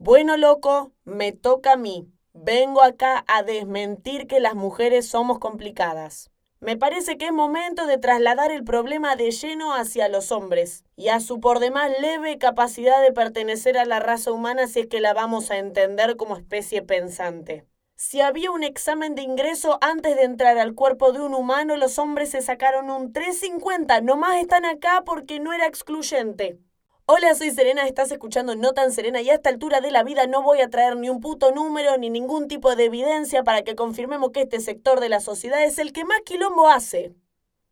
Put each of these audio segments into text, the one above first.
Bueno, loco, me toca a mí. Vengo acá a desmentir que las mujeres somos complicadas. Me parece que es momento de trasladar el problema de lleno hacia los hombres y a su por demás leve capacidad de pertenecer a la raza humana si es que la vamos a entender como especie pensante. Si había un examen de ingreso antes de entrar al cuerpo de un humano, los hombres se sacaron un 350. Nomás están acá porque no era excluyente. Hola, soy Serena, estás escuchando No tan Serena y a esta altura de la vida no voy a traer ni un puto número ni ningún tipo de evidencia para que confirmemos que este sector de la sociedad es el que más quilombo hace.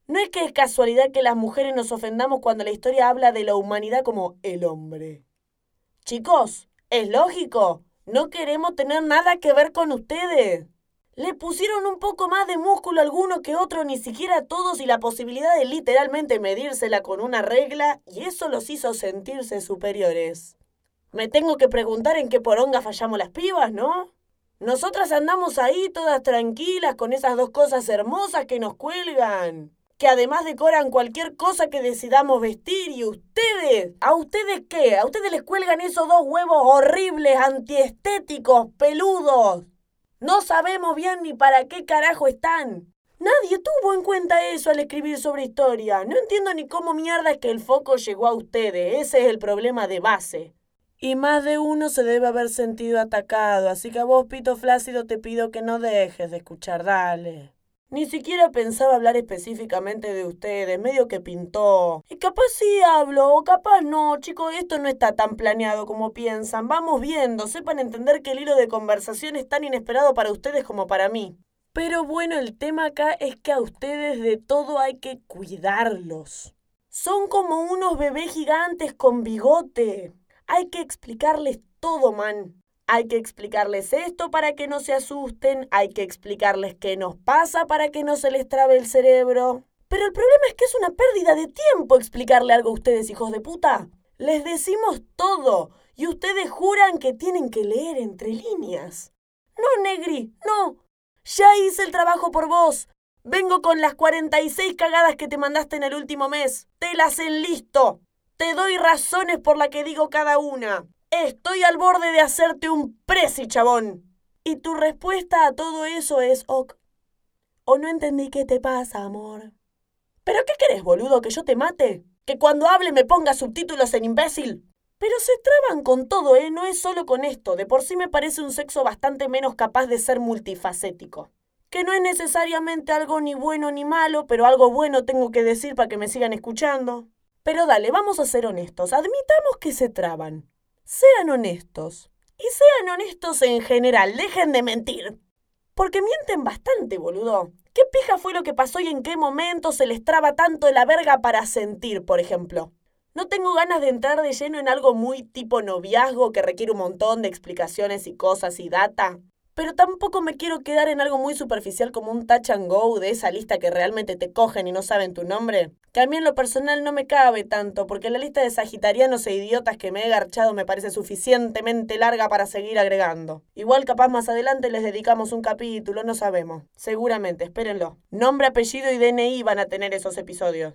No es que es casualidad que las mujeres nos ofendamos cuando la historia habla de la humanidad como el hombre. Chicos, es lógico, no queremos tener nada que ver con ustedes. Le pusieron un poco más de músculo alguno que otro, ni siquiera todos, y la posibilidad de literalmente medírsela con una regla, y eso los hizo sentirse superiores. Me tengo que preguntar en qué poronga fallamos las pibas, ¿no? Nosotras andamos ahí todas tranquilas con esas dos cosas hermosas que nos cuelgan, que además decoran cualquier cosa que decidamos vestir, y ustedes, ¿a ustedes qué? ¿A ustedes les cuelgan esos dos huevos horribles, antiestéticos, peludos? No sabemos bien ni para qué carajo están. Nadie tuvo en cuenta eso al escribir sobre historia. No entiendo ni cómo mierda es que el foco llegó a ustedes. Ese es el problema de base. Y más de uno se debe haber sentido atacado, así que a vos, Pito Flácido, te pido que no dejes de escuchar, dale. Ni siquiera pensaba hablar específicamente de ustedes, medio que pintó. Y capaz sí hablo, o capaz no, chicos, esto no está tan planeado como piensan. Vamos viendo, sepan entender que el hilo de conversación es tan inesperado para ustedes como para mí. Pero bueno, el tema acá es que a ustedes de todo hay que cuidarlos. Son como unos bebés gigantes con bigote. Hay que explicarles todo, man. Hay que explicarles esto para que no se asusten, hay que explicarles qué nos pasa para que no se les trabe el cerebro. Pero el problema es que es una pérdida de tiempo explicarle algo a ustedes, hijos de puta. Les decimos todo y ustedes juran que tienen que leer entre líneas. No, Negri, no. Ya hice el trabajo por vos. Vengo con las 46 cagadas que te mandaste en el último mes. Te las enlisto. Te doy razones por la que digo cada una. Estoy al borde de hacerte un presi, chabón. Y tu respuesta a todo eso es ok. O no entendí qué te pasa, amor. ¿Pero qué querés, boludo? ¿Que yo te mate? ¿Que cuando hable me ponga subtítulos en imbécil? Pero se traban con todo, ¿eh? No es solo con esto. De por sí me parece un sexo bastante menos capaz de ser multifacético. Que no es necesariamente algo ni bueno ni malo, pero algo bueno tengo que decir para que me sigan escuchando. Pero dale, vamos a ser honestos. Admitamos que se traban sean honestos. Y sean honestos en general, dejen de mentir. Porque mienten bastante, boludo. ¿Qué pija fue lo que pasó y en qué momento se les traba tanto la verga para sentir, por ejemplo? No tengo ganas de entrar de lleno en algo muy tipo noviazgo que requiere un montón de explicaciones y cosas y data. Pero tampoco me quiero quedar en algo muy superficial como un touch and go de esa lista que realmente te cogen y no saben tu nombre. Que a mí en lo personal no me cabe tanto, porque la lista de sagitarianos e idiotas que me he garchado me parece suficientemente larga para seguir agregando. Igual capaz más adelante les dedicamos un capítulo, no sabemos. Seguramente, espérenlo. Nombre, apellido y DNI van a tener esos episodios.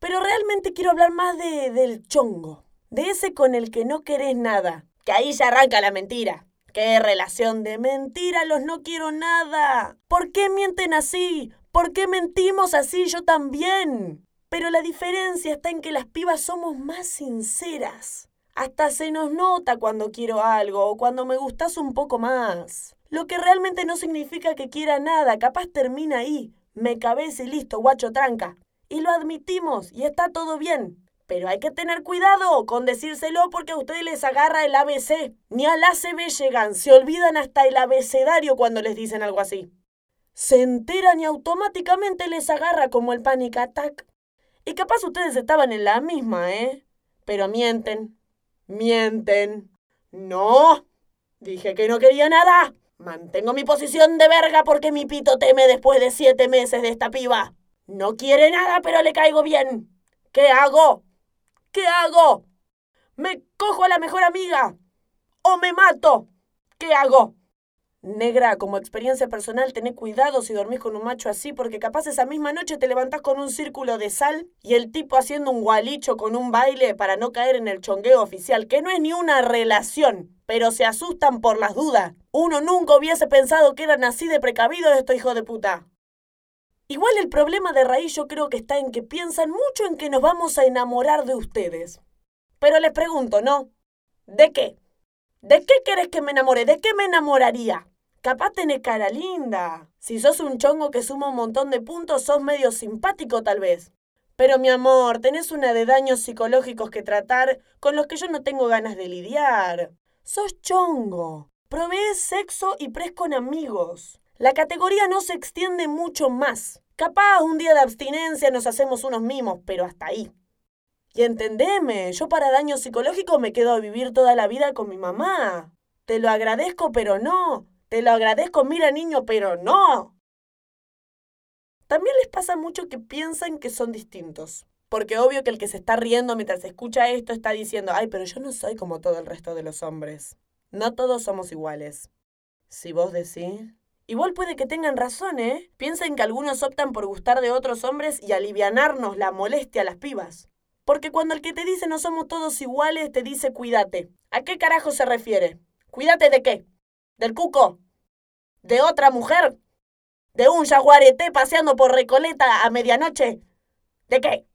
Pero realmente quiero hablar más de, del chongo. De ese con el que no querés nada. Que ahí ya arranca la mentira. ¡Qué relación de mentira! Los no quiero nada. ¿Por qué mienten así? ¿Por qué mentimos así yo también? Pero la diferencia está en que las pibas somos más sinceras. Hasta se nos nota cuando quiero algo o cuando me gustas un poco más. Lo que realmente no significa que quiera nada, capaz termina ahí. Me cabece y listo, guacho tranca. Y lo admitimos y está todo bien. Pero hay que tener cuidado con decírselo porque a ustedes les agarra el ABC. Ni al ACB llegan, se olvidan hasta el abecedario cuando les dicen algo así. Se enteran y automáticamente les agarra como el panic attack. Y capaz ustedes estaban en la misma, ¿eh? Pero mienten. Mienten. No. Dije que no quería nada. Mantengo mi posición de verga porque mi pito teme después de siete meses de esta piba. No quiere nada, pero le caigo bien. ¿Qué hago? ¿Qué hago? ¿Me cojo a la mejor amiga? ¿O me mato? ¿Qué hago? Negra, como experiencia personal, tené cuidado si dormís con un macho así, porque capaz esa misma noche te levantás con un círculo de sal y el tipo haciendo un gualicho con un baile para no caer en el chongueo oficial, que no es ni una relación, pero se asustan por las dudas. Uno nunca hubiese pensado que eran así de precavidos estos hijos de puta. Igual el problema de raíz yo creo que está en que piensan mucho en que nos vamos a enamorar de ustedes. Pero les pregunto, ¿no? ¿De qué? ¿De qué querés que me enamore? ¿De qué me enamoraría? Capaz tenés cara linda. Si sos un chongo que suma un montón de puntos, sos medio simpático tal vez. Pero mi amor, tenés una de daños psicológicos que tratar con los que yo no tengo ganas de lidiar. Sos chongo. Provees sexo y pres con amigos. La categoría no se extiende mucho más. Capaz un día de abstinencia nos hacemos unos mimos, pero hasta ahí. Y entendeme, yo para daño psicológico me quedo a vivir toda la vida con mi mamá. Te lo agradezco, pero no. Te lo agradezco, mira niño, pero no. También les pasa mucho que piensan que son distintos. Porque obvio que el que se está riendo mientras escucha esto está diciendo, ay, pero yo no soy como todo el resto de los hombres. No todos somos iguales. Si vos decís... Igual puede que tengan razón, ¿eh? Piensen que algunos optan por gustar de otros hombres y alivianarnos la molestia a las pibas. Porque cuando el que te dice no somos todos iguales, te dice cuídate. ¿A qué carajo se refiere? ¿Cuídate de qué? ¿Del cuco? ¿De otra mujer? ¿De un jaguarete paseando por Recoleta a medianoche? ¿De qué?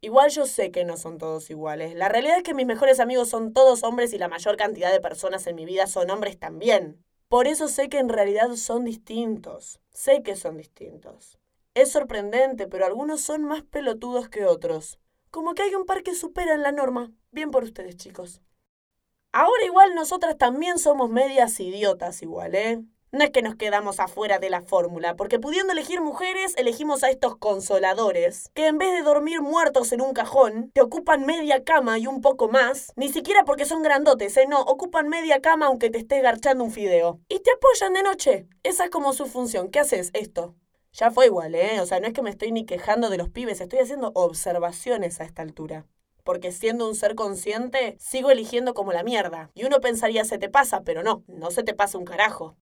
Igual yo sé que no son todos iguales. La realidad es que mis mejores amigos son todos hombres y la mayor cantidad de personas en mi vida son hombres también. Por eso sé que en realidad son distintos. Sé que son distintos. Es sorprendente, pero algunos son más pelotudos que otros. Como que hay un par que superan la norma. Bien por ustedes, chicos. Ahora igual nosotras también somos medias idiotas igual, ¿eh? No es que nos quedamos afuera de la fórmula, porque pudiendo elegir mujeres, elegimos a estos consoladores, que en vez de dormir muertos en un cajón, te ocupan media cama y un poco más, ni siquiera porque son grandotes, ¿eh? No, ocupan media cama aunque te estés garchando un fideo. Y te apoyan de noche. Esa es como su función. ¿Qué haces? Esto. Ya fue igual, ¿eh? O sea, no es que me estoy ni quejando de los pibes, estoy haciendo observaciones a esta altura porque siendo un ser consciente, sigo eligiendo como la mierda. Y uno pensaría, se te pasa, pero no, no se te pasa un carajo.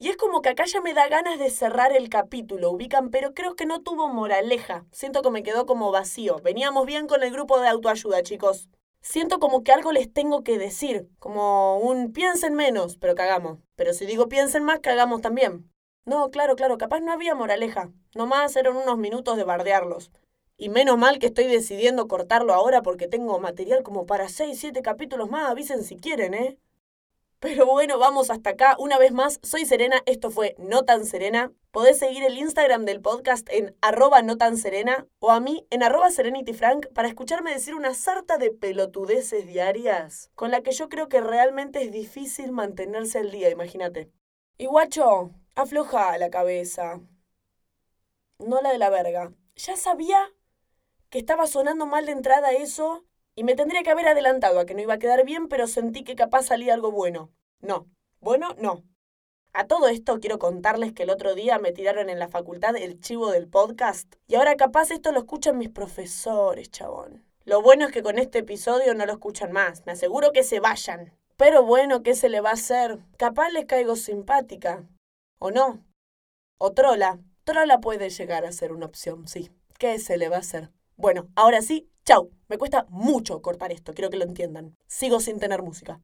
Y es como que acá ya me da ganas de cerrar el capítulo, ubican, pero creo que no tuvo moraleja. Siento que me quedó como vacío. Veníamos bien con el grupo de autoayuda, chicos. Siento como que algo les tengo que decir, como un piensen menos, pero cagamos. Pero si digo piensen más, cagamos también. No, claro, claro, capaz no había moraleja. Nomás eran unos minutos de bardearlos. Y menos mal que estoy decidiendo cortarlo ahora porque tengo material como para 6, 7 capítulos más, avisen si quieren, ¿eh? Pero bueno, vamos hasta acá. Una vez más, soy Serena, esto fue No Tan Serena. Podés seguir el Instagram del podcast en arroba no tan serena o a mí en arroba serenityfrank para escucharme decir una sarta de pelotudeces diarias con la que yo creo que realmente es difícil mantenerse al día, imagínate. Y guacho, afloja la cabeza. No la de la verga. Ya sabía que estaba sonando mal de entrada eso y me tendría que haber adelantado a que no iba a quedar bien, pero sentí que capaz salía algo bueno. No. Bueno, no. A todo esto quiero contarles que el otro día me tiraron en la facultad el chivo del podcast y ahora capaz esto lo escuchan mis profesores, chabón. Lo bueno es que con este episodio no lo escuchan más, me aseguro que se vayan. Pero bueno, ¿qué se le va a hacer? Capaz les caigo simpática. ¿O no? O trola. Trola puede llegar a ser una opción, sí. ¿Qué se le va a hacer? Bueno, ahora sí, chau. Me cuesta mucho cortar esto, quiero que lo entiendan. Sigo sin tener música.